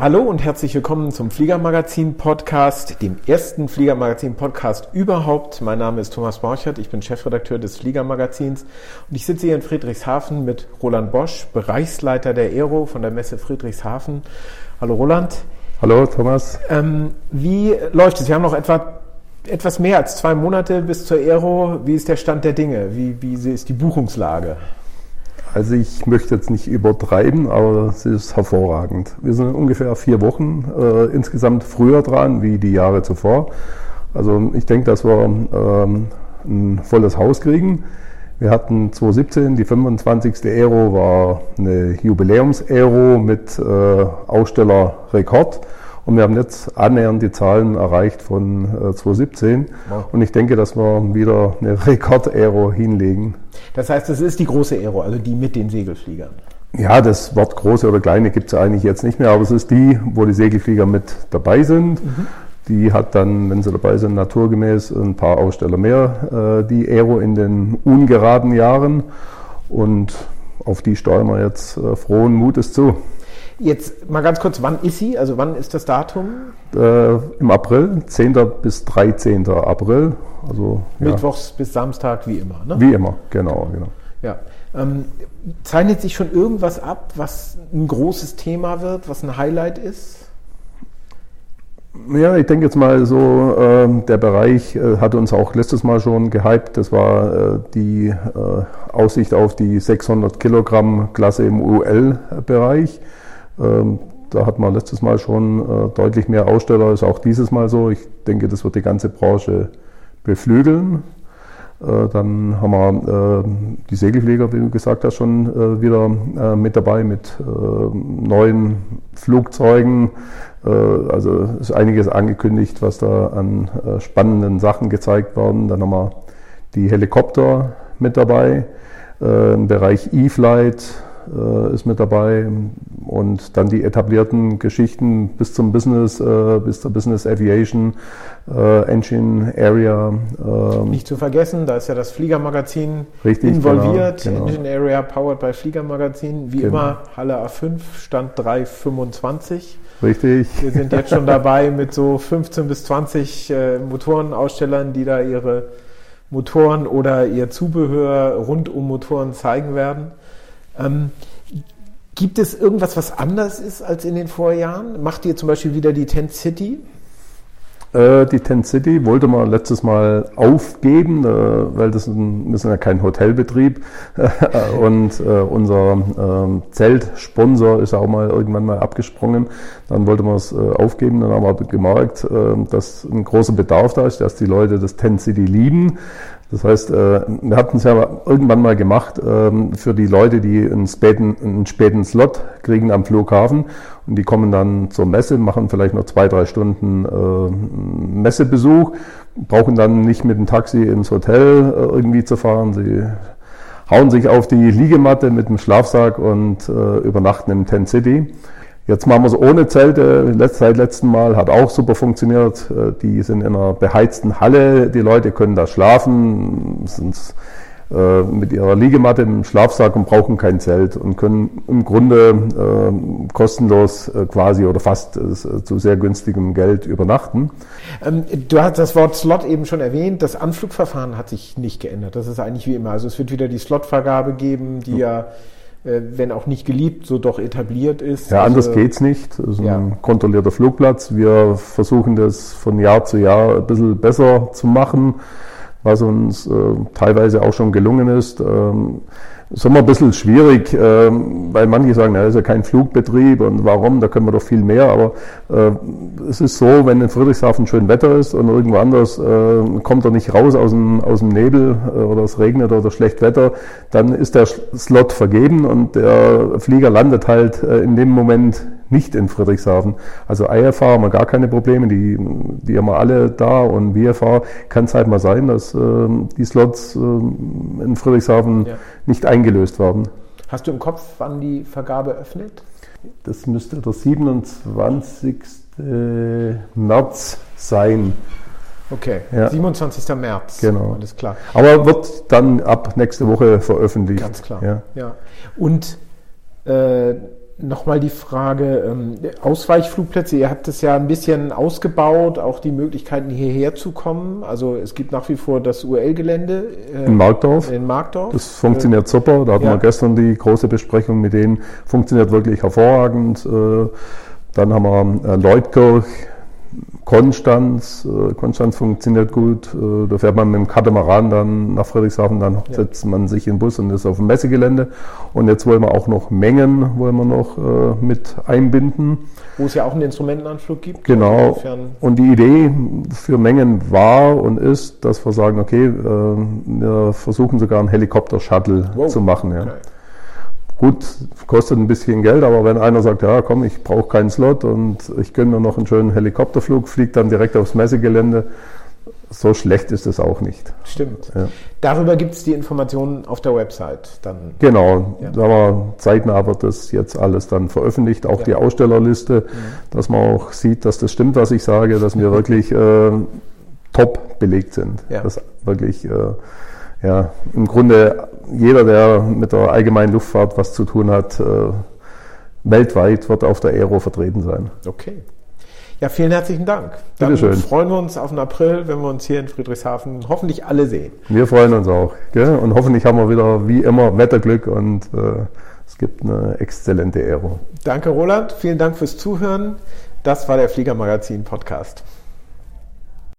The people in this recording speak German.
Hallo und herzlich willkommen zum Fliegermagazin Podcast, dem ersten Fliegermagazin Podcast überhaupt. Mein Name ist Thomas Borchert, ich bin Chefredakteur des Fliegermagazins und ich sitze hier in Friedrichshafen mit Roland Bosch, Bereichsleiter der Aero von der Messe Friedrichshafen. Hallo Roland. Hallo Thomas. Ähm, wie läuft es? Wir haben noch etwa etwas mehr als zwei Monate bis zur Aero. Wie ist der Stand der Dinge? Wie, wie ist die Buchungslage? Also ich möchte jetzt nicht übertreiben, aber es ist hervorragend. Wir sind ungefähr vier Wochen äh, insgesamt früher dran wie die Jahre zuvor. Also ich denke, dass wir ähm, ein volles Haus kriegen. Wir hatten 2017, die 25. Aero war eine Jubiläums-Aero mit äh, Ausstellerrekord. Und wir haben jetzt annähernd die Zahlen erreicht von äh, 2017. Wow. Und ich denke, dass wir wieder eine Rekord-Aero hinlegen. Das heißt, es ist die große Aero, also die mit den Segelfliegern. Ja, das Wort große oder kleine gibt es eigentlich jetzt nicht mehr, aber es ist die, wo die Segelflieger mit dabei sind. Mhm. Die hat dann, wenn sie dabei sind, naturgemäß ein paar Aussteller mehr, äh, die Aero in den ungeraden Jahren. Und auf die steuern wir jetzt äh, frohen Mutes zu. Jetzt mal ganz kurz, wann ist sie? Also wann ist das Datum? Äh, Im April, 10. bis 13. April. Also, Mittwochs ja. bis Samstag, wie immer. Ne? Wie immer, genau. genau. Ja. Ähm, zeichnet sich schon irgendwas ab, was ein großes Thema wird, was ein Highlight ist? Ja, ich denke jetzt mal so, äh, der Bereich äh, hatte uns auch letztes Mal schon gehypt. Das war äh, die äh, Aussicht auf die 600 Kilogramm Klasse im UL-Bereich. Ähm, da hat man letztes Mal schon äh, deutlich mehr Aussteller, ist auch dieses Mal so. Ich denke, das wird die ganze Branche beflügeln. Äh, dann haben wir äh, die Segelflieger, wie du gesagt hast, schon wieder mit dabei mit neuen Flugzeugen. Also ist einiges angekündigt, was da an spannenden Sachen gezeigt werden. Dann haben wir die Helikopter mit dabei, im Bereich E-Flight äh, ist mit dabei und dann die etablierten Geschichten bis zum Business, äh, bis zur Business Aviation, äh, Engine Area. Ähm, Nicht zu vergessen, da ist ja das Fliegermagazin richtig, involviert, genau, genau. Engine Area powered by Fliegermagazin, wie genau. immer Halle A5, Stand 325. Richtig. Wir sind jetzt schon dabei mit so 15 bis 20 äh, Motorenausstellern, die da ihre Motoren oder ihr Zubehör rund um Motoren zeigen werden. Ähm, gibt es irgendwas, was anders ist als in den Vorjahren? Macht ihr zum Beispiel wieder die Tent City? Äh, die Tent City wollte man letztes Mal aufgeben, äh, weil das sind ja kein Hotelbetrieb und äh, unser ähm, Zeltsponsor ist auch mal irgendwann mal abgesprungen. Dann wollte man es aufgeben, dann haben wir gemerkt, dass ein großer Bedarf da ist, dass die Leute das Tent City lieben. Das heißt, äh, wir hatten es ja irgendwann mal gemacht ähm, für die Leute, die einen späten, einen späten Slot kriegen am Flughafen und die kommen dann zur Messe, machen vielleicht noch zwei, drei Stunden äh, Messebesuch, brauchen dann nicht mit dem Taxi ins Hotel äh, irgendwie zu fahren. Sie hauen sich auf die Liegematte mit dem Schlafsack und übernachten im Tent City. Jetzt machen wir es ohne Zelte, seit letztem Mal, hat auch super funktioniert. Äh, die sind in einer beheizten Halle, die Leute können da schlafen, sind äh, mit ihrer Liegematte im Schlafsack und brauchen kein Zelt und können im Grunde äh, kostenlos quasi oder fast zu sehr günstigem Geld übernachten. Ähm, du hast das Wort Slot eben schon erwähnt. Das Anflugverfahren hat sich nicht geändert. Das ist eigentlich wie immer. Also es wird wieder die Slotvergabe geben, die ja äh, wenn auch nicht geliebt, so doch etabliert ist. Ja, anders also, geht's nicht. Das ist ja. ein kontrollierter Flugplatz. Wir versuchen das von Jahr zu Jahr ein bisschen besser zu machen, was uns äh, teilweise auch schon gelungen ist. Ähm, ist immer ein bisschen schwierig, äh, weil manche sagen, na, das ist ja kein Flugbetrieb und warum, da können wir doch viel mehr. Aber äh, es ist so, wenn in Friedrichshafen schön Wetter ist und irgendwo anders äh, kommt er nicht raus aus dem, aus dem Nebel äh, oder es regnet oder schlecht Wetter, dann ist der Slot vergeben und der Flieger landet halt äh, in dem Moment nicht in Friedrichshafen. Also IFA haben wir gar keine Probleme, die, die haben wir alle da und VFA kann es halt mal sein, dass äh, die Slots äh, in Friedrichshafen ja. nicht eingelöst werden. Hast du im Kopf, wann die Vergabe öffnet? Das müsste der 27. März sein. Okay, ja. 27. März. Genau. Alles klar. Aber wird dann ab nächste Woche veröffentlicht. Ganz klar. Ja. ja. Und äh, Nochmal die Frage, ähm, Ausweichflugplätze, ihr habt es ja ein bisschen ausgebaut, auch die Möglichkeiten hierher zu kommen. Also es gibt nach wie vor das UL-Gelände. Äh, in Markdorf. In Markdorf. Das funktioniert super. Da hatten ja. wir gestern die große Besprechung mit denen. Funktioniert wirklich hervorragend. Äh, dann haben wir äh, Leutkirch, Konstanz. Äh, Konstanz funktioniert gut. Äh, da fährt man mit dem Katamaran dann nach Friedrichshafen, dann ja. setzt man sich in den Bus und ist auf dem Messegelände. Und jetzt wollen wir auch noch Mengen wollen wir noch äh, mit einbinden. Wo es ja auch einen Instrumentenanflug gibt. Genau. Und die Idee für Mengen war und ist, dass wir sagen, okay, wir versuchen sogar einen Helikopter-Shuttle wow. zu machen. Ja. Okay. Gut, kostet ein bisschen Geld, aber wenn einer sagt, ja komm, ich brauche keinen Slot und ich gönne mir noch einen schönen Helikopterflug, fliegt dann direkt aufs Messegelände, so schlecht ist es auch nicht. Stimmt. Ja. Darüber gibt es die Informationen auf der Website dann. Genau, ja. aber zeitnah wird das jetzt alles dann veröffentlicht, auch ja. die Ausstellerliste, mhm. dass man auch sieht, dass das stimmt, was ich sage, dass wir wirklich äh, top belegt sind. Ja. Dass wirklich äh, ja, im Grunde jeder, der mit der allgemeinen Luftfahrt was zu tun hat, äh, weltweit wird auf der Aero vertreten sein. Okay. Ja, vielen herzlichen Dank. Dann Bitteschön. freuen wir uns auf den April, wenn wir uns hier in Friedrichshafen hoffentlich alle sehen. Wir freuen uns auch. Gell? Und hoffentlich haben wir wieder wie immer Wetterglück und äh, es gibt eine exzellente Aero. Danke, Roland. Vielen Dank fürs Zuhören. Das war der Fliegermagazin Podcast.